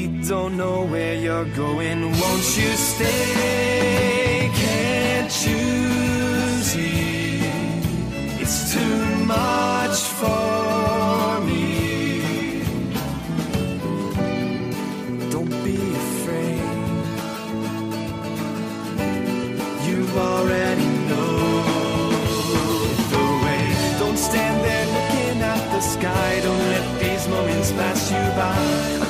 We don't know where you're going. Won't you stay? Can't you see? It's too much for me. Don't be afraid. You already know the way. Don't stand there looking at the sky. Don't let these moments pass you by.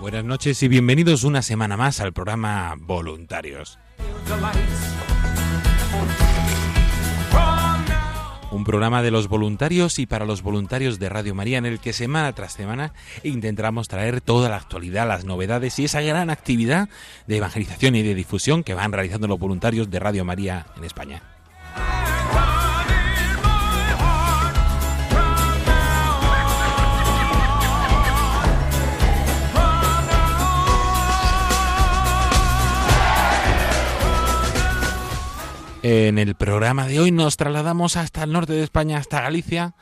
Buenas noches y bienvenidos una semana más al programa Voluntarios. Un programa de los voluntarios y para los voluntarios de Radio María en el que semana tras semana intentamos traer toda la actualidad, las novedades y esa gran actividad de evangelización y de difusión que van realizando los voluntarios de Radio María en España. En el programa de hoy nos trasladamos hasta el norte de España, hasta Galicia,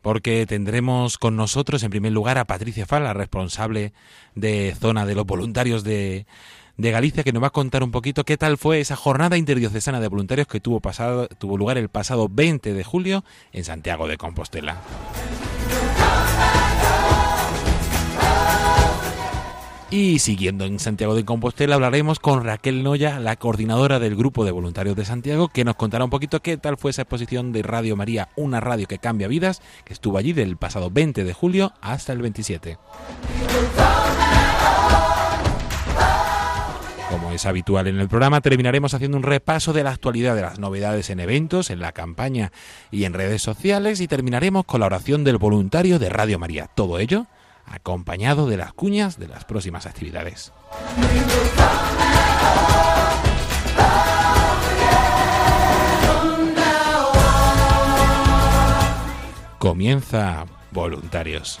porque tendremos con nosotros en primer lugar a Patricia Fal, la responsable de zona de los voluntarios de, de Galicia, que nos va a contar un poquito qué tal fue esa jornada interdiocesana de voluntarios que tuvo, pasado, tuvo lugar el pasado 20 de julio en Santiago de Compostela. Y siguiendo en Santiago de Compostela hablaremos con Raquel Noya, la coordinadora del grupo de voluntarios de Santiago, que nos contará un poquito qué tal fue esa exposición de Radio María, una radio que cambia vidas, que estuvo allí del pasado 20 de julio hasta el 27. Como es habitual en el programa, terminaremos haciendo un repaso de la actualidad de las novedades en eventos, en la campaña y en redes sociales y terminaremos con la oración del voluntario de Radio María. Todo ello acompañado de las cuñas de las próximas actividades. Comienza Voluntarios.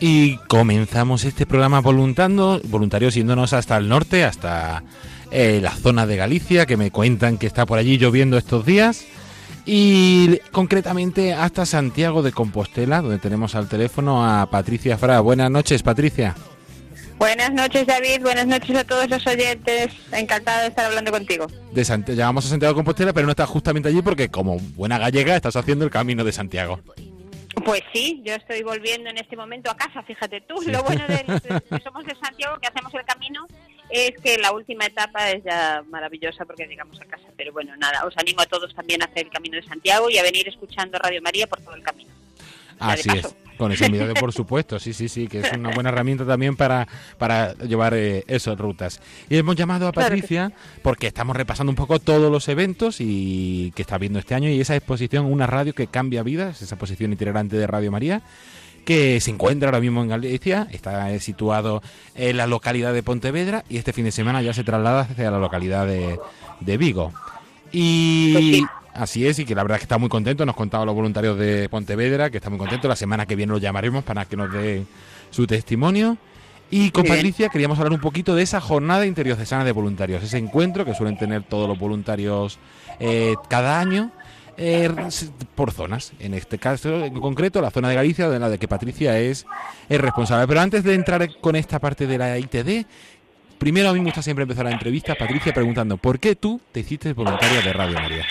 Y comenzamos este programa voluntando, voluntarios yéndonos hasta el norte, hasta eh, la zona de Galicia, que me cuentan que está por allí lloviendo estos días. Y concretamente hasta Santiago de Compostela, donde tenemos al teléfono a Patricia Fra. Buenas noches, Patricia. Buenas noches, David. Buenas noches a todos los oyentes. Encantada de estar hablando contigo. De Llegamos a Santiago de Compostela, pero no estás justamente allí porque, como buena gallega, estás haciendo el camino de Santiago. Pues sí, yo estoy volviendo en este momento a casa, fíjate tú. Lo bueno de, que somos de Santiago, que hacemos el camino, es que la última etapa es ya maravillosa porque llegamos a casa. Pero bueno, nada, os animo a todos también a hacer el camino de Santiago y a venir escuchando Radio María por todo el camino. Así es. Con ese miedo, por supuesto, sí, sí, sí, que es una buena herramienta también para, para llevar eh, esas rutas. Y hemos llamado a Patricia porque estamos repasando un poco todos los eventos y que está viendo este año y esa exposición, una radio que cambia vidas, esa exposición itinerante de Radio María que se encuentra ahora mismo en Galicia, está situado en la localidad de Pontevedra y este fin de semana ya se traslada hacia la localidad de, de Vigo. Y pues Así es, y que la verdad es que está muy contento. Nos contaba los voluntarios de Pontevedra que está muy contento. La semana que viene lo llamaremos para que nos dé su testimonio. Y con Patricia queríamos hablar un poquito de esa jornada interdiocesana de voluntarios, ese encuentro que suelen tener todos los voluntarios eh, cada año. Eh, por zonas, en este caso en concreto la zona de Galicia, de la de que Patricia es, es responsable. Pero antes de entrar con esta parte de la ITD, primero a mí me gusta siempre empezar la entrevista, Patricia, preguntando, ¿por qué tú te hiciste voluntaria de Radio María?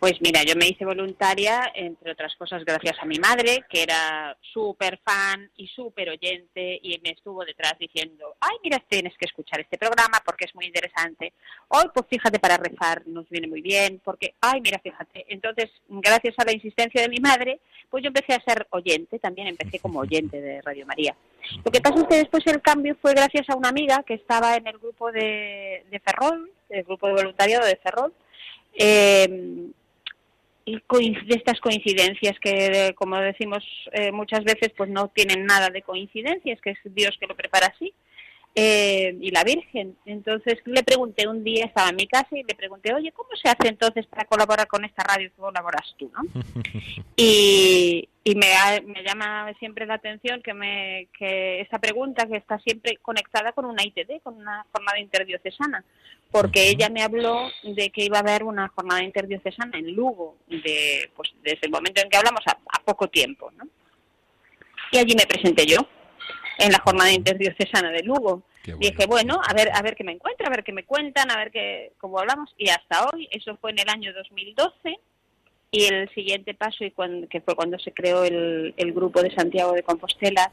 Pues mira, yo me hice voluntaria, entre otras cosas, gracias a mi madre, que era súper fan y súper oyente y me estuvo detrás diciendo, ay, mira, tienes que escuchar este programa porque es muy interesante. Hoy, pues fíjate, para rezar nos viene muy bien, porque, ay, mira, fíjate. Entonces, gracias a la insistencia de mi madre, pues yo empecé a ser oyente, también empecé como oyente de Radio María. Lo que pasa es que después el cambio fue gracias a una amiga que estaba en el grupo de, de Ferrol, el grupo de voluntariado de Ferrol, eh, de estas coincidencias que, como decimos eh, muchas veces, pues no tienen nada de coincidencias, que es Dios que lo prepara así, eh, y la Virgen. Entonces le pregunté un día, estaba en mi casa y le pregunté, oye, ¿cómo se hace entonces para colaborar con esta radio que colaboras tú? ¿no? y, y me, me, llama siempre la atención que, me, que esta pregunta que está siempre conectada con una ITD, con una jornada interdiocesana, porque ella me habló de que iba a haber una jornada interdiocesana en Lugo, de, pues, desde el momento en que hablamos a, poco tiempo. ¿no? Y allí me presenté yo, en la jornada interdiocesana de Lugo. Y dije, bueno, a ver, a ver qué me encuentro, a ver qué me cuentan, a ver qué, cómo hablamos. Y hasta hoy, eso fue en el año 2012, y el siguiente paso, y cuando, que fue cuando se creó el, el grupo de Santiago de Compostela,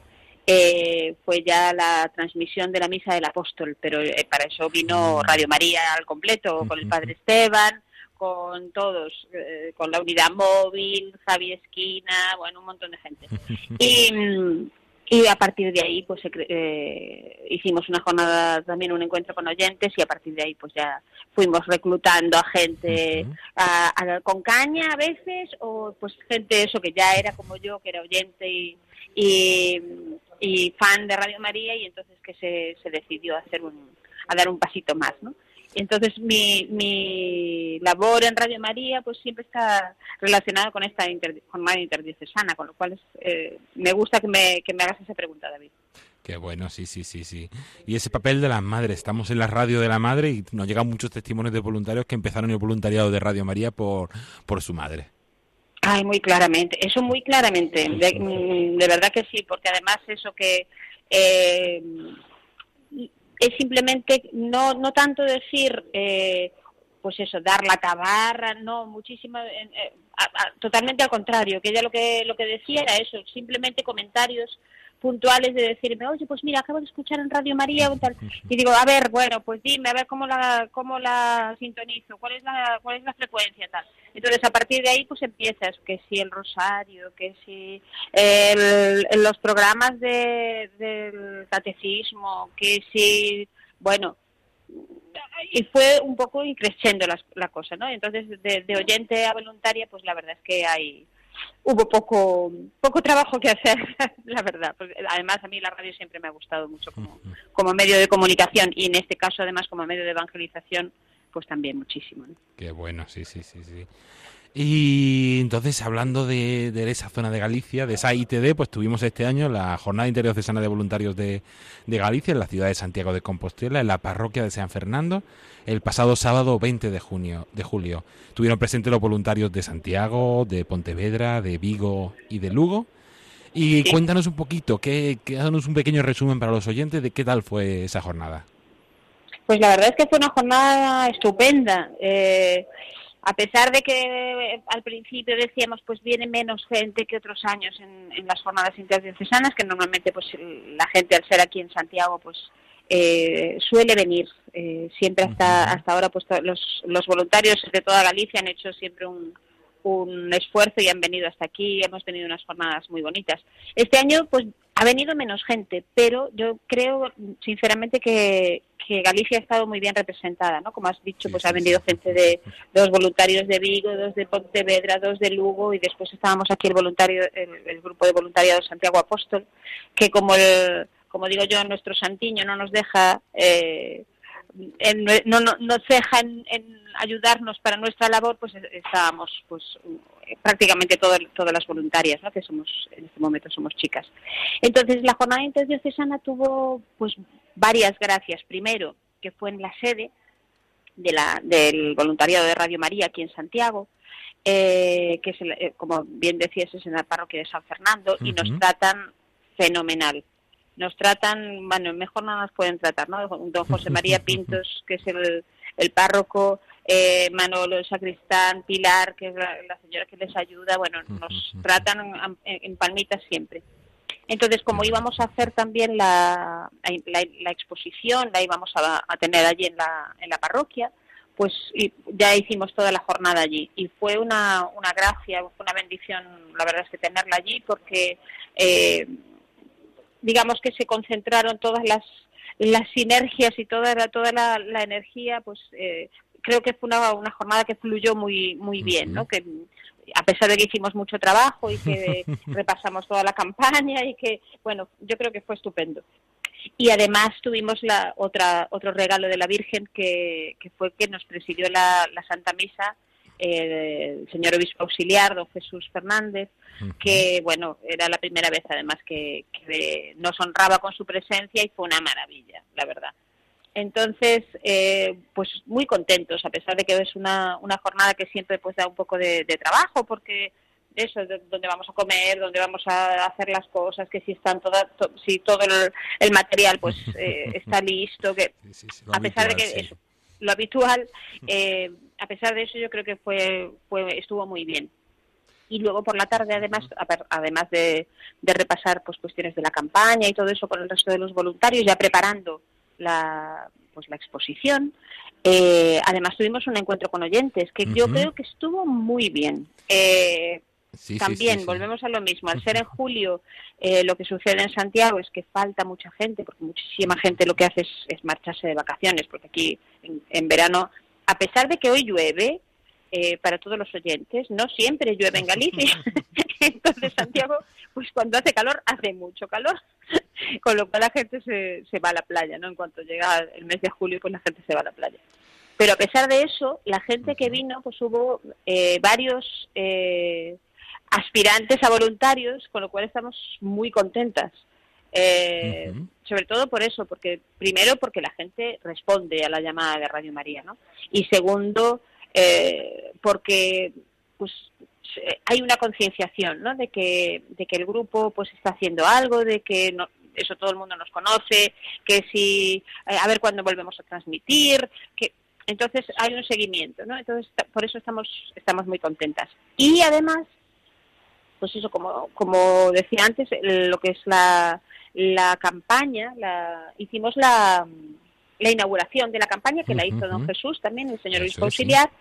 eh, fue ya la transmisión de la misa del apóstol, pero eh, para eso vino mm. Radio María al completo, con el padre Esteban, con todos, eh, con la unidad móvil, Javi Esquina, bueno, un montón de gente. Y, y a partir de ahí pues eh, hicimos una jornada también un encuentro con oyentes y a partir de ahí pues ya fuimos reclutando a gente con caña a veces o pues gente eso que ya era como yo que era oyente y, y, fan de Radio María y entonces que se, se decidió hacer un a dar un pasito más no entonces mi, mi labor en Radio María pues siempre está relacionada con esta inter, jornada interdiocesana, con lo cual eh, me gusta que me, que me hagas esa pregunta, David. Qué bueno, sí, sí, sí, sí. Y ese papel de las madres, estamos en la radio de la madre y nos llegan muchos testimonios de voluntarios que empezaron el voluntariado de Radio María por, por su madre. Ay, muy claramente, eso muy claramente, de, de verdad que sí, porque además eso que eh, es simplemente no, no tanto decir, eh, pues eso, dar la tabarra, no, muchísimo, eh, totalmente al contrario, que ella lo que, lo que decía era eso, simplemente comentarios puntuales de decirme, oye, pues mira, acabo de escuchar en Radio María y digo, a ver, bueno, pues dime, a ver cómo la, cómo la sintonizo, cuál es la, cuál es la frecuencia, tal. Entonces, a partir de ahí, pues empiezas, que si el rosario, que si el, los programas de, del catecismo, que si, bueno, y fue un poco increciendo la, la cosa, ¿no? Entonces, de, de oyente a voluntaria, pues la verdad es que hay hubo poco poco trabajo que hacer, la verdad. además, a mí la radio siempre me ha gustado mucho como, como medio de comunicación y en este caso, además, como medio de evangelización, pues también muchísimo. Qué bueno, sí, sí, sí, sí. Y entonces, hablando de, esa zona de Galicia, de esa ITD, pues tuvimos este año la Jornada Interdiocesana de Voluntarios de, de, Galicia en la ciudad de Santiago de Compostela, en la parroquia de San Fernando, el pasado sábado 20 de, junio, de julio. Tuvieron presentes los voluntarios de Santiago, de Pontevedra, de Vigo y de Lugo. Y cuéntanos un poquito, que, que un pequeño resumen para los oyentes de qué tal fue esa jornada. Pues la verdad es que fue una jornada estupenda. Eh, a pesar de que al principio decíamos pues viene menos gente que otros años en, las jornadas interdiocesanas, que normalmente pues la gente al ser aquí en Santiago pues eh, suele venir eh, siempre hasta hasta ahora pues los, los voluntarios de toda Galicia han hecho siempre un, un esfuerzo y han venido hasta aquí, hemos tenido unas jornadas muy bonitas. Este año pues ha venido menos gente, pero yo creo sinceramente que, que Galicia ha estado muy bien representada, ¿no? Como has dicho, pues ha venido gente de dos voluntarios de Vigo, dos de Pontevedra, dos de Lugo y después estábamos aquí el voluntario, el, grupo de voluntariado Santiago Apóstol, que como el, como digo yo, nuestro santiño no nos deja eh, no, no, nos deja en, ayudarnos para nuestra labor, pues estábamos pues prácticamente todas todas las voluntarias, ¿no? que somos en este momento somos chicas. Entonces la jornada interdiocesana tuvo pues varias gracias. Primero, que fue en la sede de la, del voluntariado de Radio María aquí en Santiago, eh, que es, eh, como bien decías, es en la parroquia de San Fernando, y nos tratan fenomenal nos tratan, bueno, mejor no nos pueden tratar, ¿no? Don José María Pintos, que es el, el párroco, eh, Manolo, el sacristán, Pilar, que es la, señora que les ayuda, bueno, nos tratan en, palmitas siempre. Entonces, como íbamos a hacer también la, la, exposición, la íbamos a, a, tener allí en la, en la parroquia, pues ya hicimos toda la jornada allí. Y fue una, una gracia, fue una bendición, la verdad es que tenerla allí, porque eh, digamos que se concentraron todas las, las sinergias y toda la, toda la, energía, pues eh, creo que fue una, una, jornada que fluyó muy, muy bien, ¿no? Que a pesar de que hicimos mucho trabajo y que repasamos toda la campaña y que, bueno, yo creo que fue estupendo. Y además tuvimos la otra otro regalo de la Virgen que, que fue que nos presidió la, la Santa Misa el señor obispo auxiliar, don Jesús Fernández, que bueno, era la primera vez además que, nos honraba con su presencia y fue una maravilla, la verdad. Entonces, eh, pues muy contentos, a pesar de que es una, una jornada que siempre pues da un poco de, trabajo, porque eso, de, donde vamos a comer, donde vamos a hacer las cosas, que si están todas, si todo el, material pues eh, está listo, que a pesar de que eso, lo habitual, eh, a pesar de eso yo creo que fue, fue estuvo muy bien. Y luego por la tarde, además, además de, repasar pues cuestiones de la campaña y todo eso con el resto de los voluntarios, ya preparando la, pues la exposición, eh, además tuvimos un encuentro con oyentes que yo creo que estuvo muy bien. Eh, también volvemos a lo mismo. Al ser en julio, eh, lo que sucede en Santiago es que falta mucha gente, porque muchísima gente lo que hace es, marcharse de vacaciones, porque aquí en, verano, a pesar de que hoy llueve, eh, para todos los oyentes, no siempre llueve en Galicia. Entonces Santiago, pues cuando hace calor, hace mucho calor. Con lo cual la gente se, se va a la playa, ¿no? En cuanto llega el mes de julio, pues la gente se va a la playa. Pero a pesar de eso, la gente que vino, pues hubo eh, varios eh, aspirantes a voluntarios, con lo cual estamos muy contentas. Eh, sobre todo por eso, porque primero porque la gente responde a la llamada de Radio María, ¿no? Y segundo, porque pues hay una concienciación, ¿no? De que, de que el grupo pues está haciendo algo, de que no, eso todo el mundo nos conoce, que si, a ver cuándo volvemos a transmitir, que entonces hay un seguimiento, ¿no? Entonces por eso estamos estamos muy contentas. Y además, pues eso como como decía antes, lo que es la, la campaña, la hicimos la, la inauguración de la campaña que la hizo don Jesús también, el señor obispo auxiliar,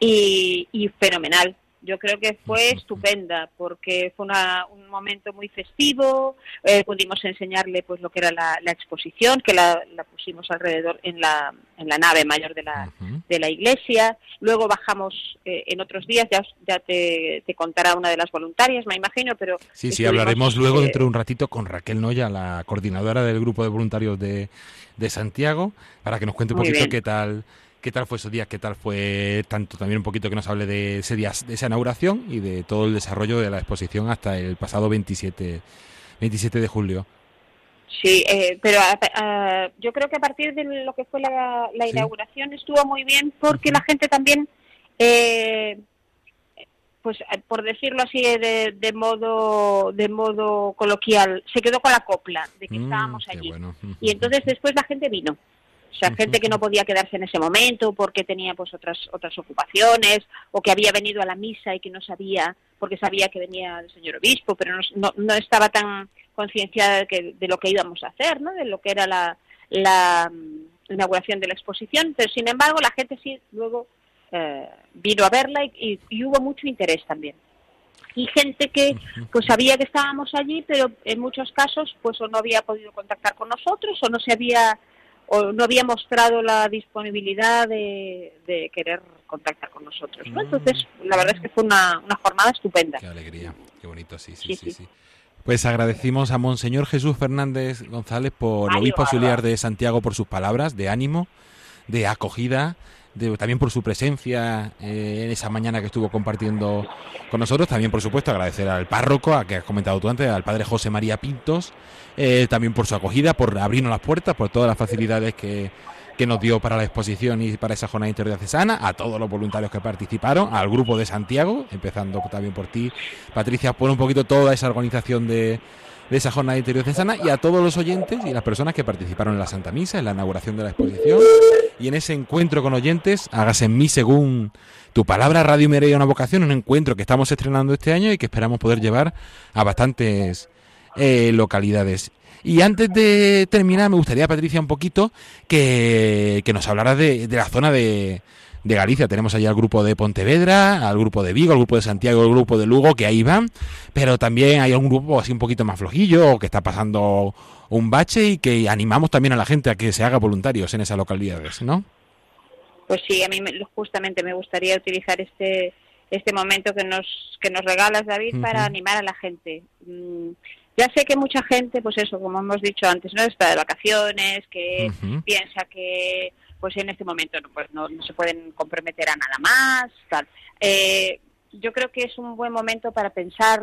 y, y fenomenal. Yo creo que fue estupenda porque fue un momento muy festivo, eh, pudimos enseñarle pues lo que era la, exposición, que la, pusimos alrededor en la, en la nave mayor de la, de la iglesia. Luego bajamos eh, en otros días, ya, ya te, te, contará una de las voluntarias, me imagino, pero... Sí, sí, hablaremos luego dentro de un ratito con Raquel Noya, la coordinadora del grupo de voluntarios de, de Santiago, para que nos cuente un poquito qué tal qué tal fue esos días, qué tal fue tanto también un poquito que nos hable de ese día, de esa inauguración y de todo el desarrollo de la exposición hasta el pasado 27, 27 de julio. Sí, eh, pero yo creo que a partir de lo que fue la, inauguración estuvo muy bien porque la gente también, eh, pues por decirlo así de, modo de modo coloquial, se quedó con la copla de que mm, estábamos allí. Y entonces después la gente vino. O sea, gente que no podía quedarse en ese momento porque tenía pues otras otras ocupaciones o que había venido a la misa y que no sabía porque sabía que venía el señor obispo, pero no, no, estaba tan concienciada de, de, lo que íbamos a hacer, ¿no? De lo que era la, la mm, inauguración de la exposición. Pero sin embargo, la gente sí luego eh, vino a verla y, y, hubo mucho interés también y gente que pues sabía que estábamos allí pero en muchos casos pues o no había podido contactar con nosotros o no se había o no había mostrado la disponibilidad de, querer contactar con nosotros. ¿no? Entonces, la verdad es que fue una, una jornada estupenda. Qué alegría, qué bonito, sí, sí, sí. sí, Pues agradecimos a Monseñor Jesús Fernández González, por obispo auxiliar de Santiago, por sus palabras de ánimo, de acogida, también por su presencia eh, en esa mañana que estuvo compartiendo con nosotros. También, por supuesto, agradecer al párroco, a que has comentado tú antes, al padre José María Pintos, eh, también por su acogida, por abrirnos las puertas, por todas las facilidades que, que nos dio para la exposición y para esa jornada interdiocesana, a todos los voluntarios que participaron, al grupo de Santiago, empezando también por ti, Patricia, por un poquito toda esa organización de, de esa jornada interdiocesana y a todos los oyentes y las personas que participaron en la Santa Misa, en la inauguración de la exposición y en ese encuentro con oyentes, hagas en mí según tu palabra, Radio Mireia una vocación, un encuentro que estamos estrenando este año y que esperamos poder llevar a bastantes eh, localidades. Y antes de terminar, me gustaría, Patricia, un poquito que, que nos hablaras de, de la zona de, de Galicia. Tenemos allá al grupo de Pontevedra, al grupo de Vigo, al grupo de Santiago, al grupo de Lugo, que ahí van, pero también hay un grupo así un poquito más flojillo, o que está pasando un bache y que animamos también a la gente a que se haga voluntarios en esas localidades, ¿no? Pues sí, a mí justamente me gustaría utilizar este este momento que nos que nos regalas David para animar a la gente. Mm, ya sé que mucha gente, pues eso, como hemos dicho antes, no está de vacaciones, que piensa que pues en este momento pues no, se pueden comprometer a nada más, tal. Eh, yo creo que es un buen momento para pensar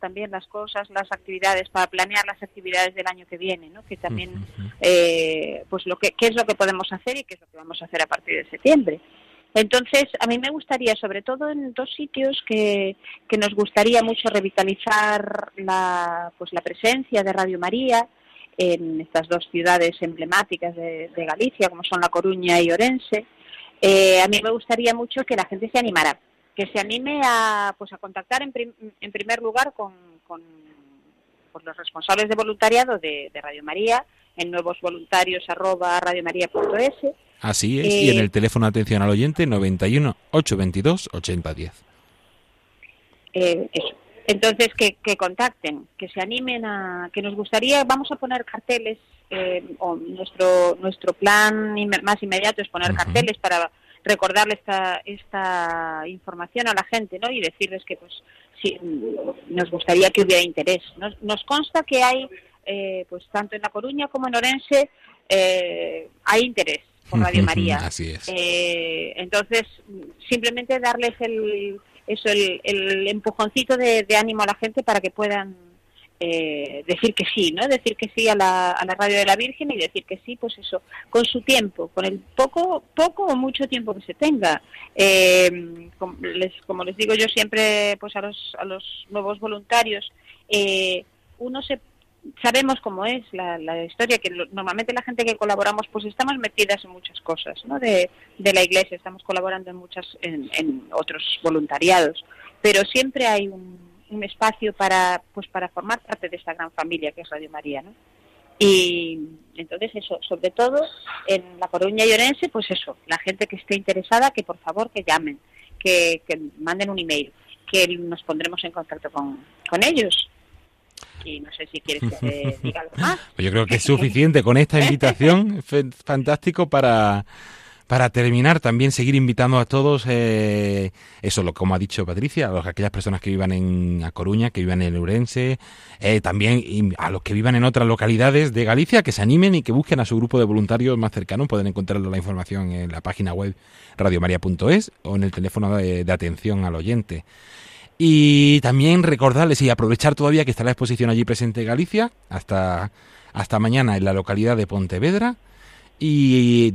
también las cosas, las actividades, para planear las actividades del año que viene, ¿no? Que también, eh, pues lo que, qué es lo que podemos hacer y qué es lo que vamos a hacer a partir de septiembre. Entonces, a mí me gustaría, sobre todo en dos sitios que, que nos gustaría mucho revitalizar la, pues la presencia de Radio María, en estas dos ciudades emblemáticas de, Galicia, como son La Coruña y Orense, eh, a mí me gustaría mucho que la gente se animara, que se anime a, pues, a contactar en, en primer lugar con, con, los responsables de voluntariado de, Radio María, en nuevosvoluntarios@radiomaria.es. Así es, y en el teléfono de atención al oyente 91 822 8010. eh, eso. Entonces, que, que, contacten, que se animen a... que nos gustaría, vamos a poner carteles, eh, o nuestro, nuestro plan más inmediato es poner carteles para recordarle esta, esta información a la gente ¿no? y decirles que pues sí, nos gustaría que hubiera interés. Nos, nos consta que hay, eh, pues tanto en La Coruña como en Orense, eh, hay interés por Radio María. Así es. Eh, entonces, simplemente darles el, eso, el, el empujoncito de, ánimo a la gente para que puedan eh, decir que sí, ¿no? Decir que sí a la, a la radio de la Virgen y decir que sí, pues eso, con su tiempo, con el poco, poco o mucho tiempo que se tenga. Eh, como, les, como les digo yo siempre, pues a los, a los nuevos voluntarios, eh, uno se sabemos cómo es la, historia, que normalmente la gente que colaboramos pues estamos metidas en muchas cosas ¿no? de, de la iglesia, estamos colaborando en muchas, en, otros voluntariados, pero siempre hay un, espacio para pues para formar parte de esta gran familia que es Radio María, ¿no? Y entonces eso, sobre todo en La Coruña y pues eso, la gente que esté interesada, que por favor que llamen, que, que manden un email, que nos pondremos en contacto con, con ellos y no sé si quieres que te diga algo más. Pues yo creo que es suficiente con esta invitación, fantástico para para terminar, también seguir invitando a todos, eh, eso, lo, como ha dicho Patricia, a, los, a, aquellas personas que vivan en A Coruña, que vivan en Urense, eh, también a los que vivan en otras localidades de Galicia, que se animen y que busquen a su grupo de voluntarios más cercano. Pueden encontrar la información en la página web radiomaria.es o en el teléfono de, de atención al oyente. Y también recordarles y aprovechar todavía que está la exposición allí presente en Galicia hasta, hasta mañana en la localidad de Pontevedra y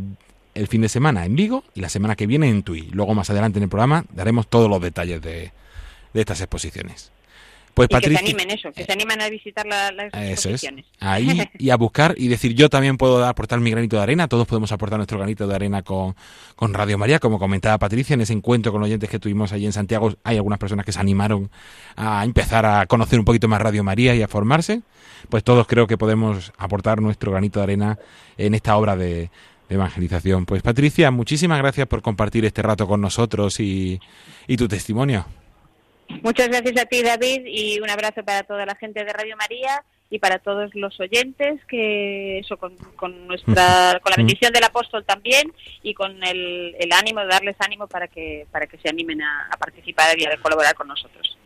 el fin de semana en Vigo y la semana que viene en Tui. Luego más adelante en el programa daremos todos los detalles de, de estas exposiciones. Pues, y Patricia, que se animen eso, que se animen a visitar la, las eso exposiciones. Es. Ahí y a buscar y decir yo también puedo aportar mi granito de arena, todos podemos aportar nuestro granito de arena con, con Radio María, como comentaba Patricia, en ese encuentro con oyentes que tuvimos allí en Santiago, hay algunas personas que se animaron a empezar a conocer un poquito más Radio María y a formarse, pues todos creo que podemos aportar nuestro granito de arena en esta obra de, de evangelización. Pues Patricia, muchísimas gracias por compartir este rato con nosotros y, y tu testimonio. Muchas gracias a ti, David, y un abrazo para toda la gente de Radio María y para todos los oyentes, que eso con, con nuestra, con la bendición del apóstol también y con el, el ánimo de darles ánimo para que para que se animen a, a participar y a colaborar con nosotros.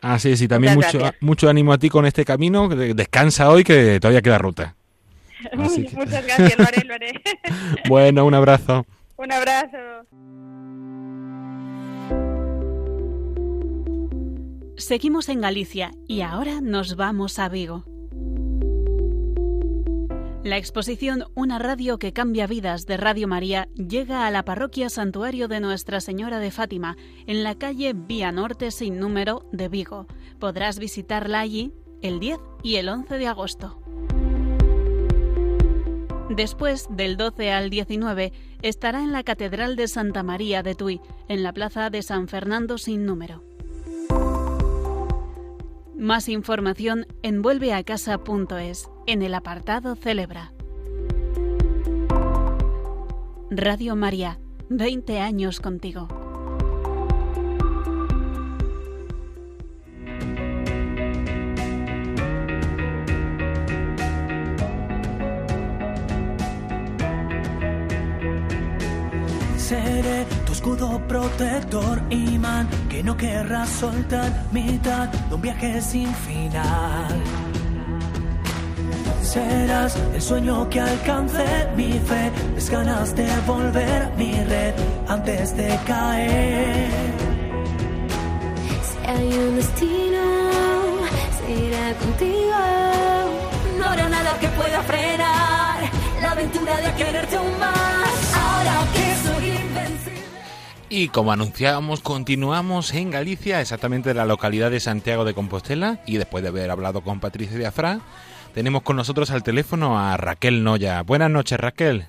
Así es, y también mucho, mucho ánimo a ti con este camino. Descansa hoy, que todavía queda ruta. Que... Muchas gracias, lo haré, lo haré. bueno, un abrazo. Un abrazo. Seguimos en Galicia y ahora nos vamos a Vigo. La exposición Una radio que cambia vidas de Radio María llega a la parroquia Santuario de Nuestra Señora de Fátima, en la calle Vía Norte sin número de Vigo. Podrás visitarla allí el 10 y el 11 de agosto. Después, del 12 al 19, estará en la Catedral de Santa María de Tui, en la Plaza de San Fernando sin número. Más información en vuelveacasa.es, en el apartado Celebra. Radio María, 20 años contigo. Seré tu escudo protector, imán, que no querrás soltar, mitad de un viaje sin final. Serás el sueño que alcance mi fe, es ganas de volver mi red antes de caer. Si hay un destino, será contigo. No habrá nada que pueda frenar la aventura de quererte aún más. Ahora que. Y como anunciábamos, continuamos en Galicia, exactamente en la localidad de Santiago de Compostela. Y después de haber hablado con Patricia Diafra, tenemos con nosotros al teléfono a Raquel Noya. Buenas noches, Raquel.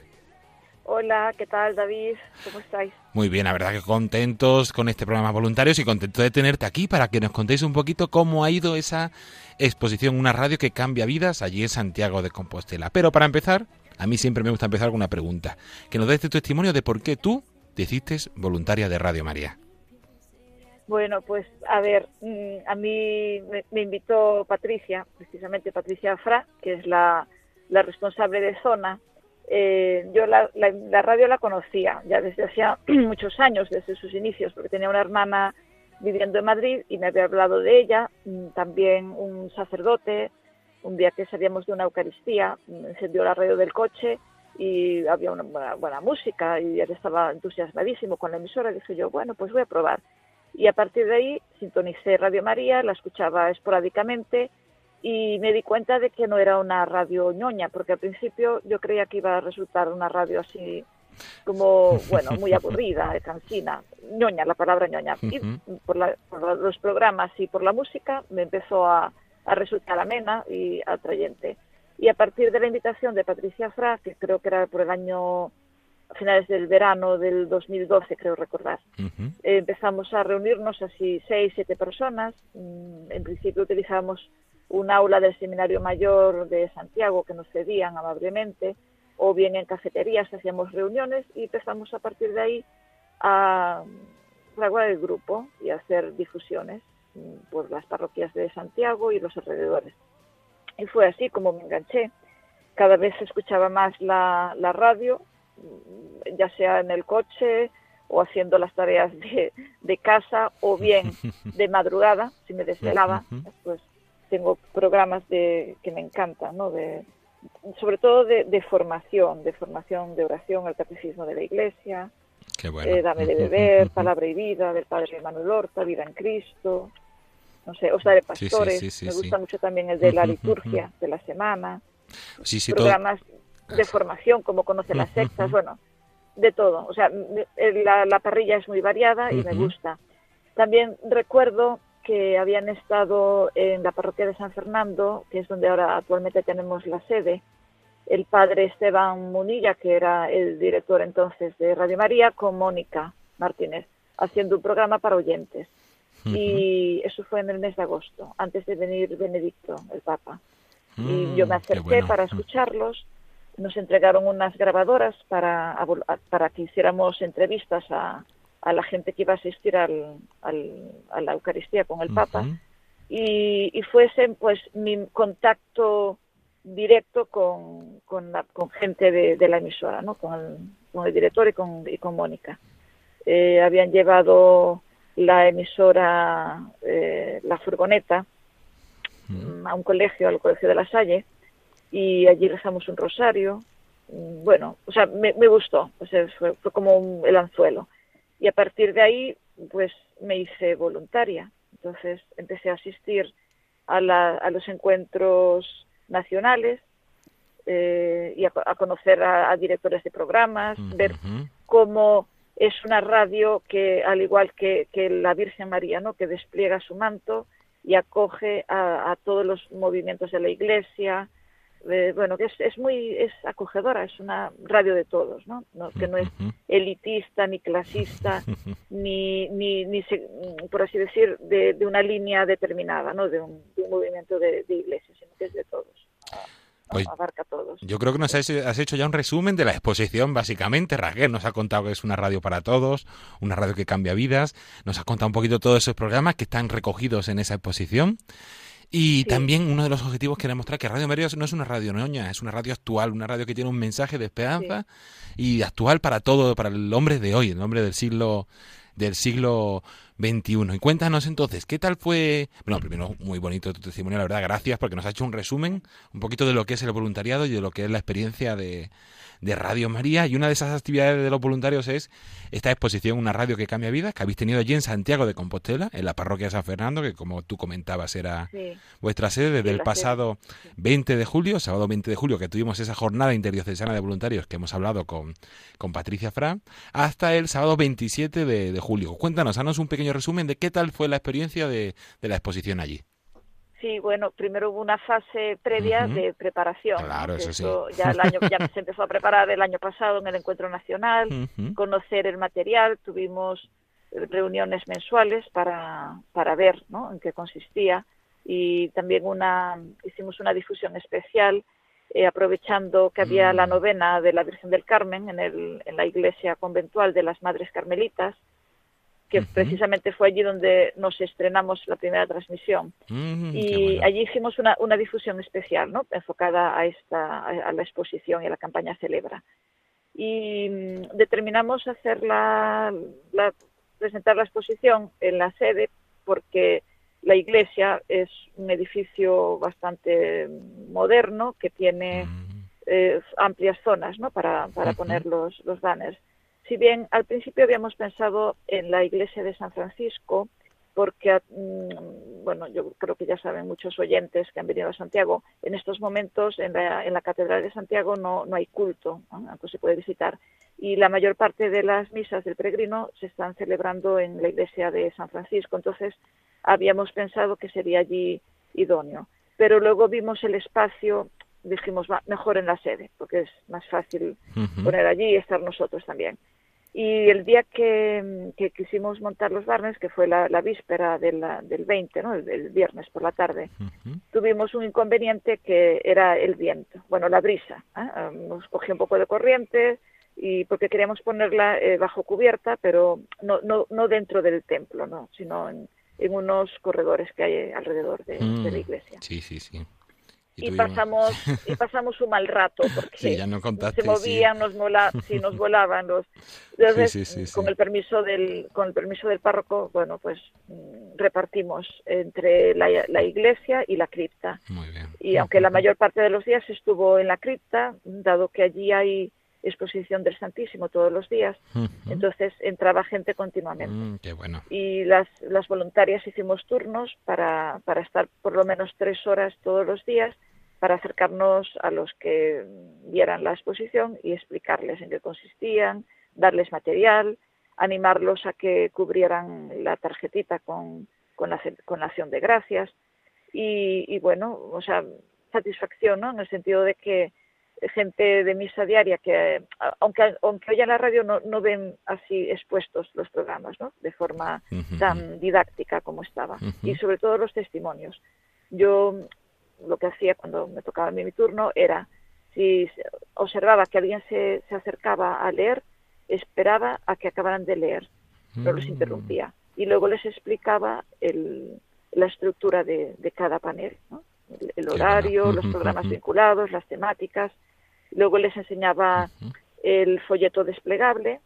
Hola, ¿qué tal, David? ¿Cómo estáis? Muy bien, la verdad que contentos con este programa voluntarios y contentos de tenerte aquí para que nos contéis un poquito cómo ha ido esa exposición, una radio que cambia vidas allí en Santiago de Compostela. Pero para empezar, a mí siempre me gusta empezar con una pregunta. Que nos des tu testimonio de por qué tú te voluntaria de Radio María. Bueno, pues a ver, mm, a mí me, invitó Patricia, precisamente Patricia Fra, que es la, responsable de zona. Eh, yo la, radio la conocía ya desde hacía muchos años, desde sus inicios, porque tenía una hermana viviendo en Madrid y me había hablado de ella, mm, también un sacerdote, un día que sabíamos de una Eucaristía, mm, encendió la radio del coche y había una buena, música y él estaba entusiasmadísimo con la emisora. Dije yo, bueno, pues voy a probar. Y a partir de ahí sintonicé Radio María, la escuchaba esporádicamente y me di cuenta de que no era una radio ñoña, porque al principio yo creía que iba a resultar una radio así como, bueno, muy aburrida, cansina, ñoña, la palabra ñoña. Y por, los programas y por la música me empezó a, a resultar amena y atrayente. Y a partir de la invitación de Patricia Fra, que creo que era por el año a finales del verano del 2012, creo recordar. Eh, empezamos a reunirnos así seis, siete personas. Mm, en principio utilizábamos un aula del Seminario Mayor de Santiago que nos cedían amablemente, o bien en cafeterías hacíamos reuniones y empezamos a partir de ahí a fraguar el grupo y a hacer difusiones mm, por las parroquias de Santiago y los alrededores. Y fue así como me enganché. Cada vez escuchaba más la, radio, ya sea en el coche o haciendo las tareas de, de casa o bien de madrugada, si me desvelaba, pues tengo programas de, que me encantan, ¿no? De, sobre todo de, formación, de formación de oración, el catecismo de la iglesia, eh, Dame de beber, Palabra y Vida, del Padre Manuel Horta, Vida en Cristo, no sé, o sea, de pastores. me gusta mucho también el de la liturgia de la semana. programas de formación, como conoce las sectas, bueno, de todo. O sea, la, la parrilla es muy variada y me gusta. También recuerdo que habían estado en la parroquia de San Fernando, que es donde ahora actualmente tenemos la sede, el padre Esteban Munilla, que era el director entonces de Radio María, con Mónica Martínez, haciendo un programa para oyentes. Y eso fue en el mes de agosto, antes de venir Benedicto, el Papa. y mm, yo me acerqué para escucharlos. Nos entregaron unas grabadoras para, para que hiciéramos entrevistas a, a la gente que iba a asistir al, a la Eucaristía con el Papa. y, y fuesen pues mi contacto directo con, con, la, con gente de, de, la emisora, ¿no? con, el, con el director y con, y con Mónica. Eh, habían llevado la emisora, eh, la furgoneta, mm. a un colegio, al colegio de la Salle, y allí rezamos un rosario. Mm, bueno, o sea, me, gustó, o sea, fue, como el anzuelo. Y a partir de ahí, pues me hice voluntaria. Entonces empecé a asistir a, los encuentros nacionales eh, y a, conocer a, directores de programas, ver cómo es una radio que, al igual que, la Virgen María, ¿no? que despliega su manto y acoge a, todos los movimientos de la Iglesia, eh, bueno, que es, muy es acogedora, es una radio de todos, ¿no? que no es elitista ni clasista, ni, ni, ni por así decir, de, una línea determinada, ¿no? de un, movimiento de, de iglesia, sino que es de todos. Pues yo creo que nos has, hecho ya un resumen de la exposición, básicamente. Raquel nos ha contado que es una radio para todos, una radio que cambia vidas. Nos ha contado un poquito todos esos programas que están recogidos en esa exposición. Y también uno de los objetivos que demostrar que Radio María no es una radio noña, es una radio actual, una radio que tiene un mensaje de esperanza y actual para todo, para el hombre de hoy, el hombre del siglo del siglo XXI. Y cuéntanos entonces, ¿qué tal fue? Bueno, primero, muy bonito tu testimonio, la verdad, gracias, porque nos ha hecho un resumen un poquito de lo que es el voluntariado y de lo que es la experiencia de, de Radio María. Y una de esas actividades de los voluntarios es esta exposición, una radio que cambia vidas, que habéis tenido allí en Santiago de Compostela, en la parroquia de San Fernando, que como tú comentabas era vuestra sede desde el pasado 20 de julio, sábado 20 de julio, que tuvimos esa jornada interdiocesana de voluntarios que hemos hablado con, con Patricia Fra, hasta el sábado 27 de, de julio. Cuéntanos, haznos un pequeño resumen de qué tal fue la experiencia de la exposición allí. Sí, bueno, primero hubo una fase previa de preparación. Claro, eso sí. Ya, el año, ya se empezó a preparar el año pasado en el encuentro nacional, conocer el material, tuvimos reuniones mensuales para, para ver ¿no? en qué consistía y también una, hicimos una difusión especial eh, aprovechando que había la mm. novena de la Virgen del Carmen en, el, en la iglesia conventual de las Madres Carmelitas que Ujú. precisamente fue allí donde nos estrenamos la primera transmisión. Mm, qué y bueno. allí hicimos una, una difusión especial, ¿no? enfocada a esta a, la exposición y a la campaña Celebra. Y mm, determinamos hacer la, la- presentar la exposición en la sede porque la iglesia es un edificio bastante moderno que tiene Mm, eh, amplias zonas ¿no? para, para poner los, los banners. Si bien al principio habíamos pensado en la iglesia de San Francisco, porque, mm, bueno, yo creo que ya saben muchos oyentes que han venido a Santiago, en estos momentos en la, en la Catedral de Santiago no, no hay culto, ¿no? aunque se puede visitar. Y la mayor parte de las misas del peregrino se están celebrando en la iglesia de San Francisco. Entonces, habíamos pensado que sería allí idóneo. Pero luego vimos el espacio, dijimos, va, mejor en la sede, porque es más fácil poner allí y estar nosotros también. Y el día que, que quisimos montar los barnes, que fue la, la víspera de la- del 20, ¿no? el, el viernes por la tarde, tuvimos un inconveniente que era el viento, bueno, la brisa. ¿eh? Nos cogió un poco de corriente y porque queríamos ponerla eh, bajo cubierta, pero no, no, no dentro del templo, ¿no? sino en, en unos corredores que hay alrededor de, de la Mm, iglesia. Sí, sí, sí. Y, pasamos y pasamos un mal rato porque Sí, ya no contaste, se movían, nos mola, sí, nos volaban los. Entonces, Sí, sí, sí, con sí. el permiso del con el permiso del párroco, bueno, pues mm, repartimos entre la, la iglesia y la cripta. Muy bien. Y aunque la mayor parte de los días estuvo en la cripta, dado que allí hay exposición del Santísimo todos los días, entonces entraba gente continuamente Mm, qué bueno. y las, las voluntarias hicimos turnos para, para estar por lo menos tres horas todos los días para acercarnos a los que vieran la exposición y explicarles en qué consistían, darles material, animarlos a que cubrieran la tarjetita con, con, la, con la acción de gracias y, y bueno, o sea, satisfacción, ¿no? En el sentido de que gente de misa diaria que, aunque, aunque oyen la radio, no, no ven así expuestos los programas, ¿no? De forma tan didáctica como estaba. Y sobre todo los testimonios. Yo lo que hacía cuando me tocaba a mí mi turno era, si se- observaba que alguien se, se acercaba a leer, esperaba a que acabaran de leer, no los Mm. interrumpía. Y luego les explicaba el, la estructura de, de cada panel, ¿no? el, horario, los programas vinculados, las temáticas. Luego les enseñaba el folleto desplegable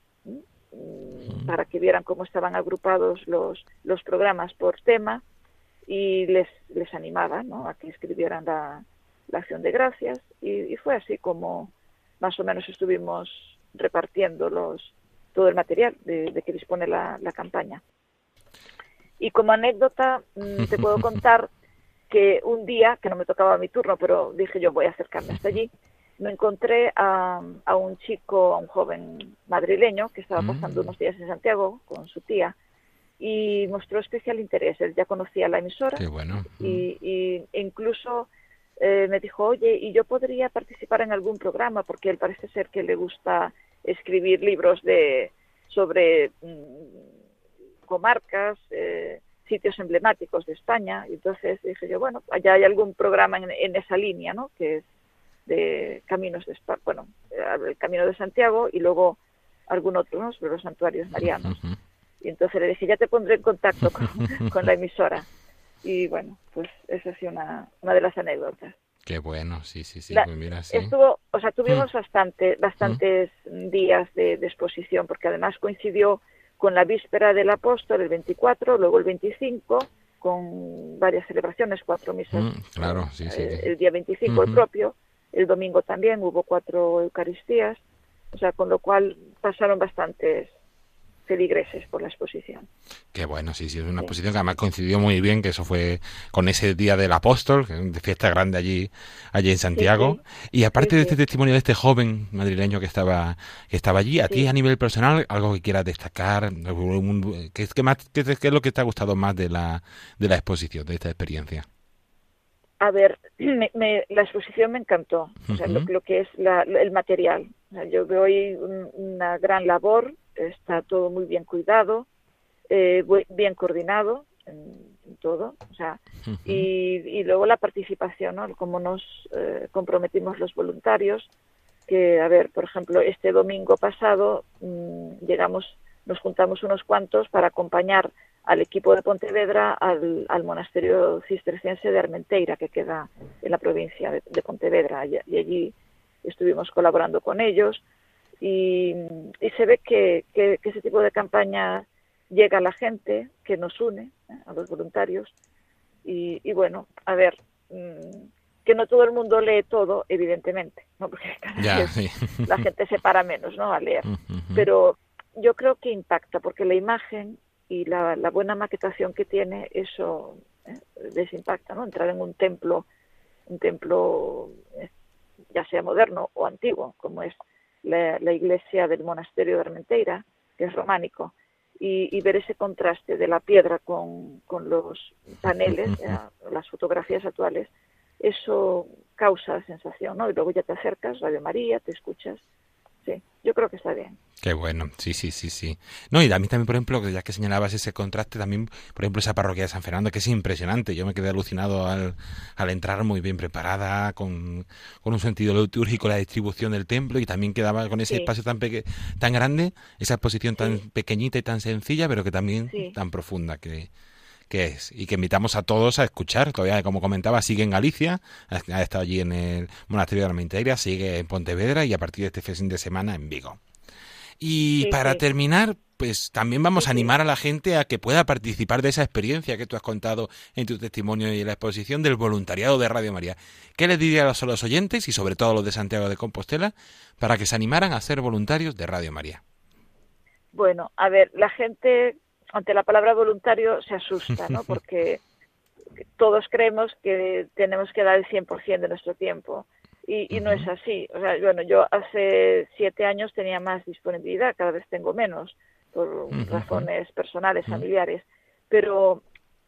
para que vieran cómo estaban agrupados los, los programas por tema y les, les animaba ¿no? a que escribieran la, la acción de gracias y, y fue así como más o menos estuvimos repartiendo los, todo el material de, de que dispone la, la campaña. Y como anécdota mm, te puedo contar que un día, que no me tocaba mi turno, pero dije yo voy a acercarme hasta allí, me encontré a, a un chico, a un joven madrileño que estaba pasando Mm. unos días en Santiago con su tía y mostró especial interés. Él ya conocía la emisora Qué bueno. y, y incluso eh, me dijo, oye, ¿y yo podría participar en algún programa? Porque él parece ser que le gusta escribir libros de sobre mm, comarcas, eh, sitios emblemáticos de España. Y entonces dije yo, bueno, allá hay algún programa en, en esa línea, ¿no? Que es de caminos de Espa- bueno, eh, el Camino de Santiago y luego algún otro, ¿no? Sobre los santuarios marianos. Y entonces le dije, ya te pondré en contacto con, con la emisora. Y bueno, pues esa ha sido una, una de las anécdotas. Qué bueno, sí, sí, sí. La- pues mira, sí. Estuvo, o sea, tuvimos bastante, bastantes días de, de exposición, porque además coincidió con la víspera del apóstol, el 24, luego el 25, con varias celebraciones, cuatro misas. Mm, claro, sí, sí, eh, sí. El día 25 el propio, el domingo también hubo cuatro Eucaristías, o sea, con lo cual pasaron bastantes feligreses por la exposición. Qué bueno, sí, sí, es una Sí. exposición que además coincidió muy bien, que eso fue con ese día del apóstol, que es fiesta grande allí, allí en Santiago. Y aparte de este testimonio de este joven madrileño que estaba, que estaba allí, a ti a nivel personal, algo que quieras destacar, ¿qué, qué más, qué, qué es lo que te ha gustado más de la, de la exposición, de esta experiencia? A ver, me- me- la exposición me encantó, o sea, lo, que es la- el material. O sea, yo veo ahí un- una gran labor, está todo muy bien cuidado, eh, bien coordinado en, en todo, o sea, y, y luego la participación, ¿no? Cómo nos eh, comprometimos los voluntarios, que, a ver, por ejemplo, este domingo pasado mm, llegamos nos juntamos unos cuantos para acompañar al equipo de Pontevedra al, monasterio cisterciense de Armenteira, que queda en la provincia de, Pontevedra. Y, allí estuvimos colaborando con ellos y, se ve que, ese tipo de campaña llega a la gente, que nos une, ¿eh? a los voluntarios. Y, bueno, a ver, mm, que no todo el mundo lee todo, evidentemente, ¿no? porque la gente se para menos ¿no? a leer. Pero yo creo que impacta, porque la imagen y la, buena maquetación que tiene, eso ¿eh? les impacta, ¿no? Entrar en un templo, un templo eh, ya sea moderno o antiguo, como es la, iglesia del monasterio de Armenteira, que es románico, y, ver ese contraste de la piedra con, con los paneles, las fotografías actuales, eso causa sensación, ¿no? Y luego ya te acercas, Radio María, te escuchas. Sí, yo creo que está bien. Qué bueno, sí, sí, sí, sí. No, y a mí también, por ejemplo, ya que señalabas ese contraste, también, por ejemplo, esa parroquia de San Fernando, que es impresionante. Yo me quedé alucinado al, al entrar muy bien preparada, con, con un sentido litúrgico, la distribución del templo, y también quedaba con ese espacio tan, tan grande, esa exposición tan pequeñita y tan sencilla, pero que también tan profunda, que, que es y que invitamos a todos a escuchar. Todavía, como comentaba, sigue en Galicia, ha estado allí en el Monasterio de la Armenteira, sigue en Pontevedra y a partir de este fin de semana en Vigo. Y para terminar, pues también vamos a animar a la gente a que pueda participar de esa experiencia que tú has contado en tu testimonio y en la exposición del voluntariado de Radio María. ¿Qué les dirías a los oyentes y sobre todo a los de Santiago de Compostela para que se animaran a ser voluntarios de Radio María? Bueno, a ver, la gente ante la palabra voluntario se asusta, ¿no? Porque todos creemos que tenemos que dar el 100% de nuestro tiempo y, no es así. O sea, bueno, yo hace siete años tenía más disponibilidad, cada vez tengo menos por razones personales, familiares, pero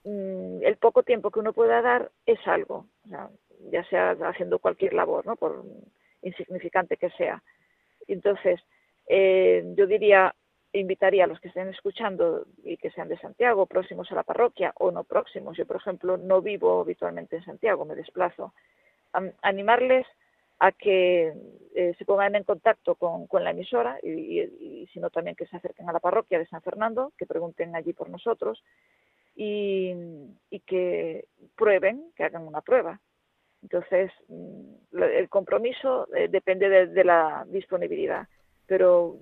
mm, el poco tiempo que uno pueda dar es algo, ya sea haciendo cualquier labor, ¿no? Por insignificante que sea. Entonces, eh, yo diría, invitaría a los que estén escuchando y que sean de Santiago, próximos a la parroquia o no próximos. Yo, por ejemplo, no vivo habitualmente en Santiago, me desplazo. A, animarles a que eh, se pongan en contacto con, la emisora y, y, si no también que se acerquen a la parroquia de San Fernando, que pregunten allí por nosotros y, que prueben, que hagan una prueba. Entonces, mm, el compromiso eh, depende de, de la disponibilidad, pero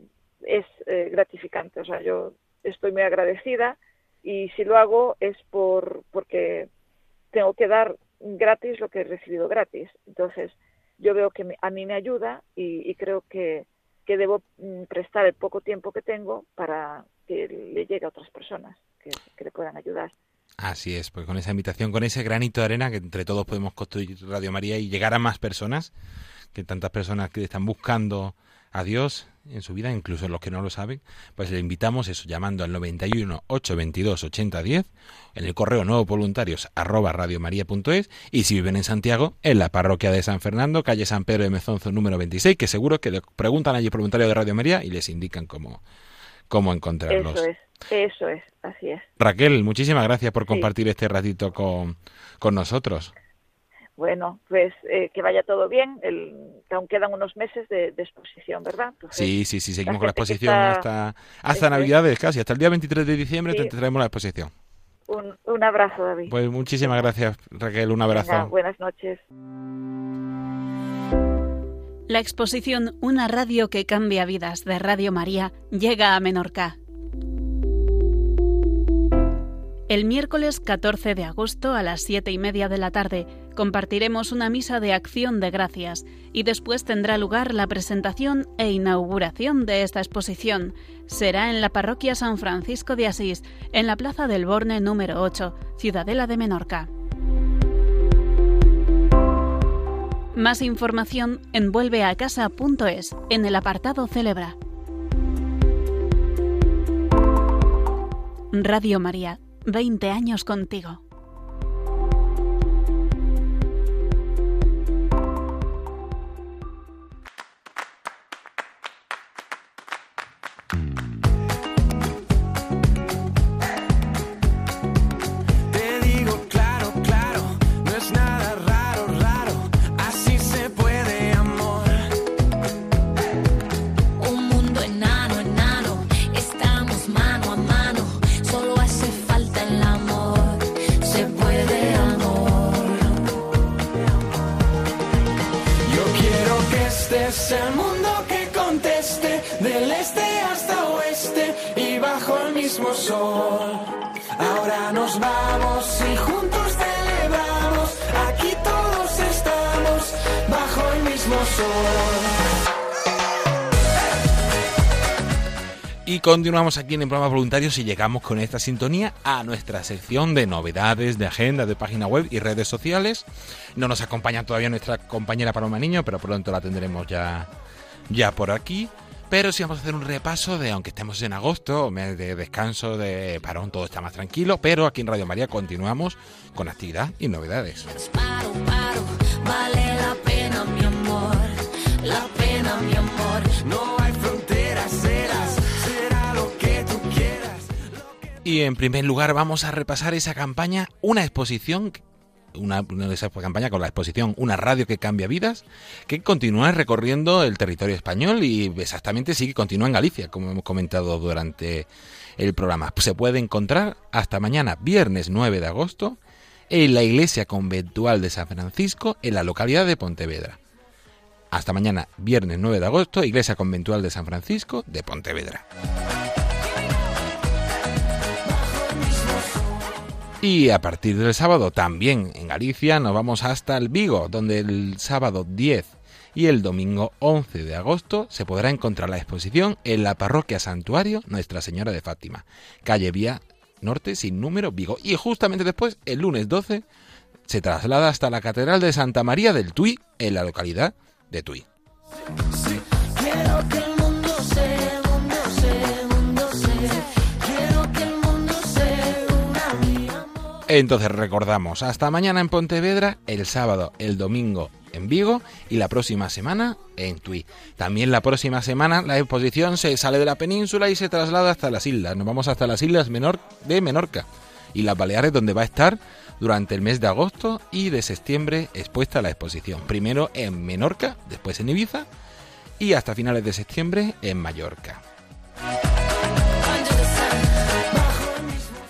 es eh, gratificante. O sea, yo estoy muy agradecida y si lo hago es por porque tengo que dar gratis lo que he recibido gratis. Entonces, yo veo que a mí me ayuda y, creo que, que, debo mm, prestar el poco tiempo que tengo para que le llegue a otras personas que, que le puedan ayudar. Así es, pues con esa invitación, con ese granito de arena que entre todos podemos construir Radio María y llegar a más personas, que tantas personas que están buscando a Dios en su vida, incluso los que no lo saben, pues le invitamos eso llamando al 91 822 8010 en el correo nuevo voluntarios arroba radiomaria.es y si viven en Santiago, en la parroquia de San Fernando, calle San Pedro de Mezonzo número 26, que seguro que le preguntan allí voluntarios de Radio María y les indican cómo, cómo encontrarlos. Eso es, eso es, así es. Raquel, muchísimas gracias por compartir este ratito con, con nosotros. Bueno, pues eh, que vaya todo bien. El, aún quedan unos meses de, exposición, ¿verdad? sí, sí, sí, seguimos con la exposición hasta, hasta Navidades casi, hasta el día 23 de diciembre te traemos la exposición. Un, un, abrazo, David. Pues muchísimas gracias, Raquel, un abrazo. buenas noches. La exposición Una radio que cambia vidas de Radio María llega a Menorca el miércoles 14 de agosto a las 7 y media de la tarde compartiremos una misa de acción de gracias y después tendrá lugar la presentación e inauguración de esta exposición. Será en la parroquia San Francisco de Asís, en la Plaza del Borne número 8, Ciudadela de Menorca. Más información en vuelveacasa.es en el apartado Celebra. Radio María 20 años contigo. Continuamos aquí en el Voluntarios y llegamos con esta sintonía a nuestra sección de novedades, de agenda, de página web y redes sociales. No nos acompaña todavía nuestra compañera Paloma Niño, pero pronto la tendremos ya, ya por aquí. Pero sí vamos a hacer un repaso de, aunque estemos en agosto, mes de descanso, de parón, todo está más tranquilo, pero aquí en Radio María continuamos con actividad y novedades. Y en primer lugar vamos a repasar esa campaña, una exposición, una, esa campaña con la exposición Una radio que cambia vidas, que continúa recorriendo el territorio español y exactamente sí que continúa en Galicia, como hemos comentado durante el programa. Se puede encontrar hasta mañana, viernes 9 de agosto, en la iglesia conventual de San Francisco, en la localidad de Pontevedra. Hasta mañana, viernes 9 de agosto, iglesia conventual de San Francisco de Pontevedra. Y a partir del sábado también en Galicia nos vamos hasta el Vigo, donde el sábado 10 y el domingo 11 de agosto se podrá encontrar la exposición en la parroquia Santuario Nuestra Señora de Fátima, calle Vía Norte sin número Vigo. Y justamente después, el lunes 12, se traslada hasta la Catedral de Santa María del Tui, en la localidad de Tui. Quiero que Entonces recordamos, hasta mañana en Pontevedra, el sábado, el domingo en Vigo y la próxima semana en Tui. También la próxima semana la exposición se sale de la península y se traslada hasta las islas. Nos vamos hasta las islas menor de Menorca y las Baleares donde va a estar durante el mes de agosto y de septiembre expuesta la exposición. Primero en Menorca, después en Ibiza y hasta finales de septiembre en Mallorca.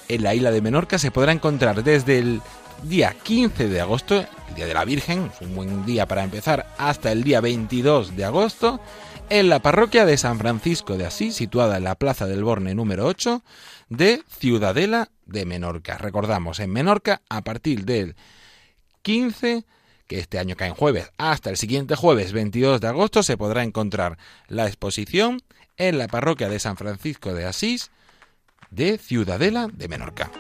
En la isla de Menorca se podrá encontrar desde el día 15 de agosto, el Día de la Virgen, un buen día para empezar, hasta el día 22 de agosto, en la parroquia de San Francisco de Asís, situada en la Plaza del Borne número 8 de Ciudadela de Menorca. Recordamos, en Menorca, a partir del 15 que este año cae en jueves, hasta el siguiente jueves 22 de agosto se podrá encontrar la exposición en la parroquia de San Francisco de Asís de Ciudadela de Menorca.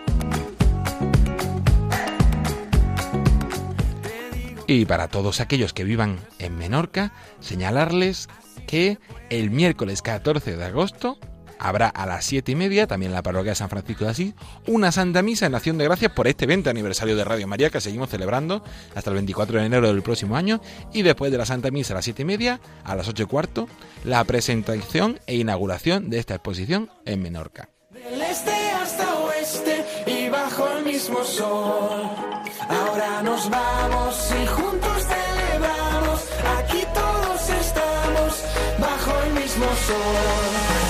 Y para todos aquellos que vivan en Menorca, señalarles que el miércoles 14 de agosto habrá a las 7 y media, también en la parroquia de San Francisco de Asís, una Santa Misa en Acción de Gracias por este 20 aniversario de Radio María que seguimos celebrando hasta el 24 de enero del próximo año. Y después de la Santa Misa a las 7 y media, a las 8 y cuarto, la presentación e inauguración de esta exposición en Menorca. Del este hasta oeste y bajo el mismo sol. Ahora nos vamos y juntos celebramos. Aquí todos estamos bajo el mismo sol.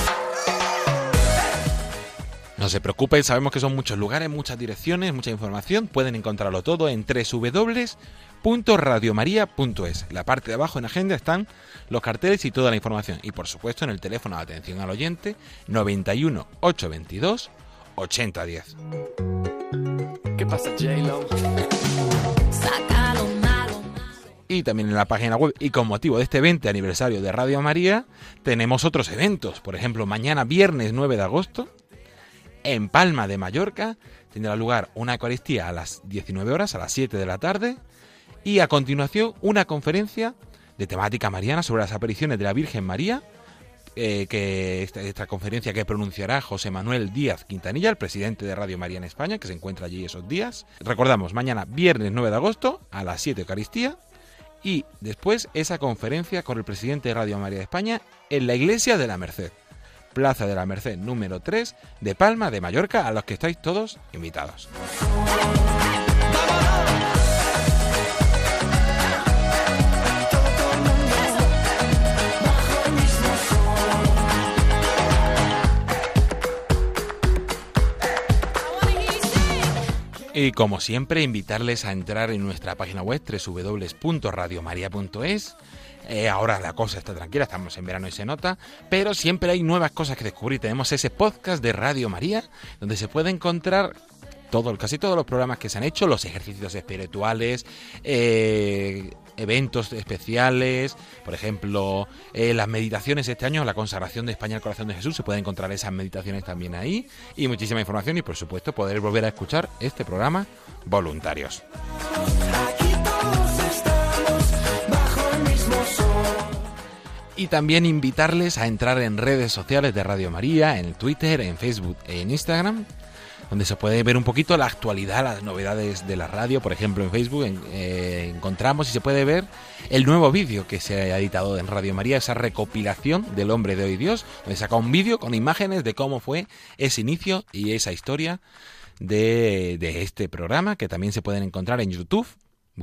No se preocupen, sabemos que son muchos lugares, muchas direcciones, mucha información. Pueden encontrarlo todo en www.radiomaria.es. En la parte de abajo en agenda están los carteles y toda la información. Y por supuesto en el teléfono de atención al oyente 91 822 8010. ¿Qué pasa, J-Lo? Y también en la página web y con motivo de este 20 aniversario de Radio María tenemos otros eventos. Por ejemplo, mañana viernes 9 de agosto en Palma de Mallorca tendrá lugar una Eucaristía a las 19 horas, a las 7 de la tarde, y a continuación una conferencia de temática mariana sobre las apariciones de la Virgen María, eh, que esta, esta conferencia que pronunciará José Manuel Díaz Quintanilla, el presidente de Radio María en España, que se encuentra allí esos días. Recordamos, mañana viernes 9 de agosto a las 7 Eucaristía, y después esa conferencia con el presidente de Radio María de España en la Iglesia de la Merced. Plaza de la Merced número 3 de Palma de Mallorca, a los que estáis todos invitados. Y como siempre, invitarles a entrar en nuestra página web www.radiomaria.es. Eh, ahora la cosa está tranquila, estamos en verano y se nota, pero siempre hay nuevas cosas que descubrir. Tenemos ese podcast de Radio María, donde se puede encontrar todo, casi todos los programas que se han hecho, los ejercicios espirituales, eh, eventos especiales, por ejemplo, eh, las meditaciones este año, la consagración de España al corazón de Jesús, se pueden encontrar esas meditaciones también ahí y muchísima información y por supuesto poder volver a escuchar este programa voluntarios. Y también invitarles a entrar en redes sociales de Radio María, en Twitter, en Facebook e en Instagram, donde se puede ver un poquito la actualidad, las novedades de la radio. Por ejemplo, en Facebook eh, encontramos y se puede ver el nuevo vídeo que se ha editado en Radio María, esa recopilación del hombre de hoy Dios, donde saca un vídeo con imágenes de cómo fue ese inicio y esa historia de, de este programa, que también se pueden encontrar en YouTube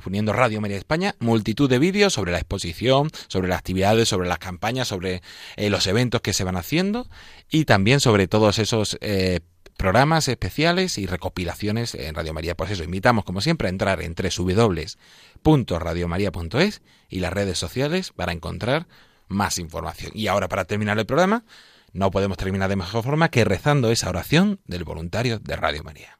poniendo Radio María España, multitud de vídeos sobre la exposición, sobre las actividades, sobre las campañas, sobre eh, los eventos que se van haciendo y también sobre todos esos eh, programas especiales y recopilaciones en Radio María. Pues eso, invitamos como siempre a entrar en www.radiomaria.es y las redes sociales para encontrar más información. Y ahora para terminar el programa, no podemos terminar de mejor forma que rezando esa oración del voluntario de Radio María.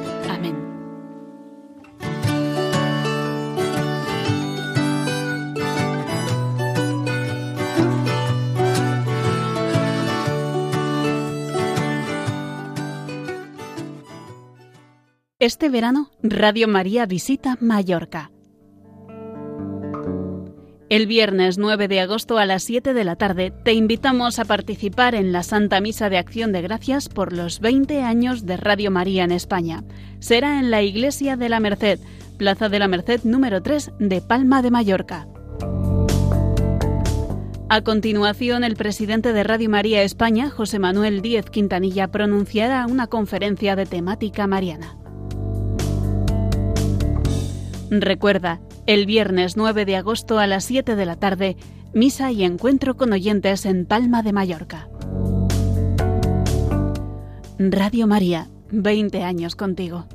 Este verano, Radio María visita Mallorca. El viernes 9 de agosto a las 7 de la tarde te invitamos a participar en la Santa Misa de Acción de Gracias por los 20 años de Radio María en España. Será en la Iglesia de la Merced, Plaza de la Merced número 3 de Palma de Mallorca. A continuación, el presidente de Radio María España, José Manuel Díez Quintanilla, pronunciará una conferencia de temática mariana. Recuerda, el viernes 9 de agosto a las 7 de la tarde, misa y encuentro con oyentes en Palma de Mallorca. Radio María, 20 años contigo.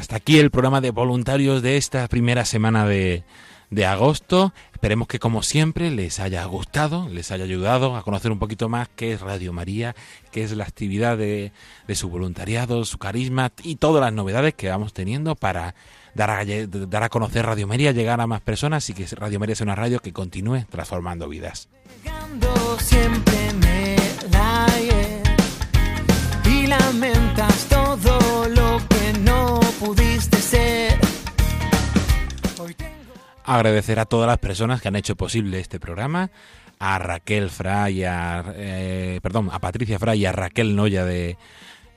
Hasta aquí el programa de voluntarios de esta primera semana de, de agosto. Esperemos que como siempre les haya gustado, les haya ayudado a conocer un poquito más qué es Radio María, qué es la actividad de, de su voluntariado, su carisma y todas las novedades que vamos teniendo para dar a, dar a conocer Radio María, llegar a más personas y que Radio María sea una radio que continúe transformando vidas. Siempre me y lamentas todo lo que no pudiste ser. agradecer a todas las personas que han hecho posible este programa, a Raquel Fra y a, eh, perdón, a Patricia Fra y a Raquel Noya de,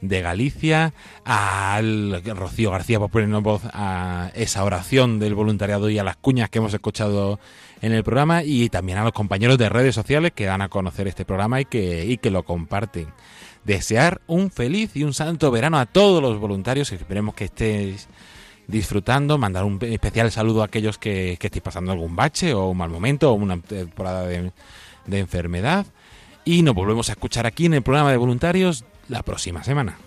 de Galicia, al Rocío García por ponernos voz a esa oración del voluntariado y a las cuñas que hemos escuchado en el programa y también a los compañeros de redes sociales que dan a conocer este programa y que, y que lo comparten. Desear un feliz y un santo verano a todos los voluntarios, esperemos que estéis disfrutando, mandar un especial saludo a aquellos que, que estéis pasando algún bache o un mal momento o una temporada de, de enfermedad. Y nos volvemos a escuchar aquí en el programa de voluntarios la próxima semana.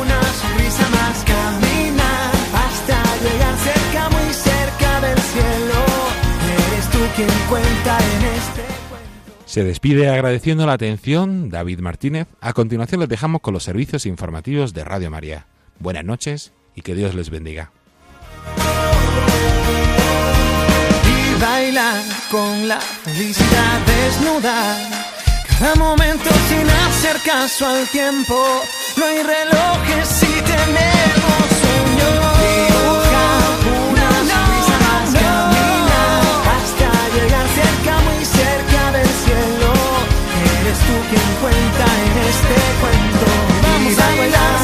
Una sonrisa más camina hasta llegar cerca, muy cerca del cielo. Eres tú quien cuenta en este. Se despide agradeciendo la atención David Martínez. A continuación les dejamos con los servicios informativos de Radio María. Buenas noches y que Dios les bendiga. y bailar con la felicidad desnuda. Cada momento sin hacer caso al tiempo. No hay relojes si tenemos sueño. Dibuja una sonrisa más camina hasta llegar cerca, muy cerca del cielo. Eres tú quien cuenta en este cuento. Vamos a bailar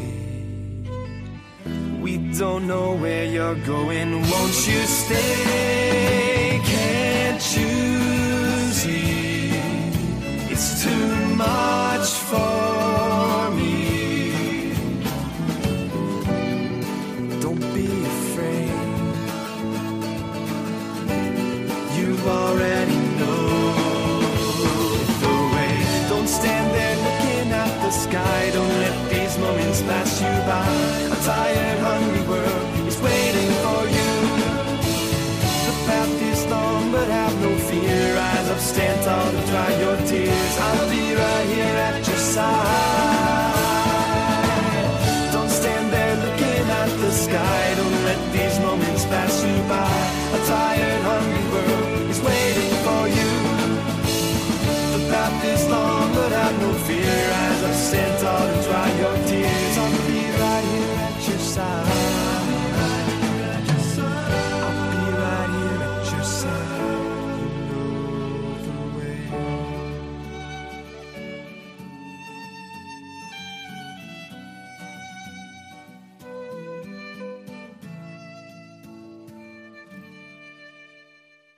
Don't know where you're going. Won't you stay? Can't you see? It's too much for me. Don't be afraid. You already know the way. Don't stand there looking at the sky. Don't you by. A tired, hungry world is waiting for you. The path is long, but have no fear. Rise up, stand tall, and dry your tears. I'll be right here at your side. Side.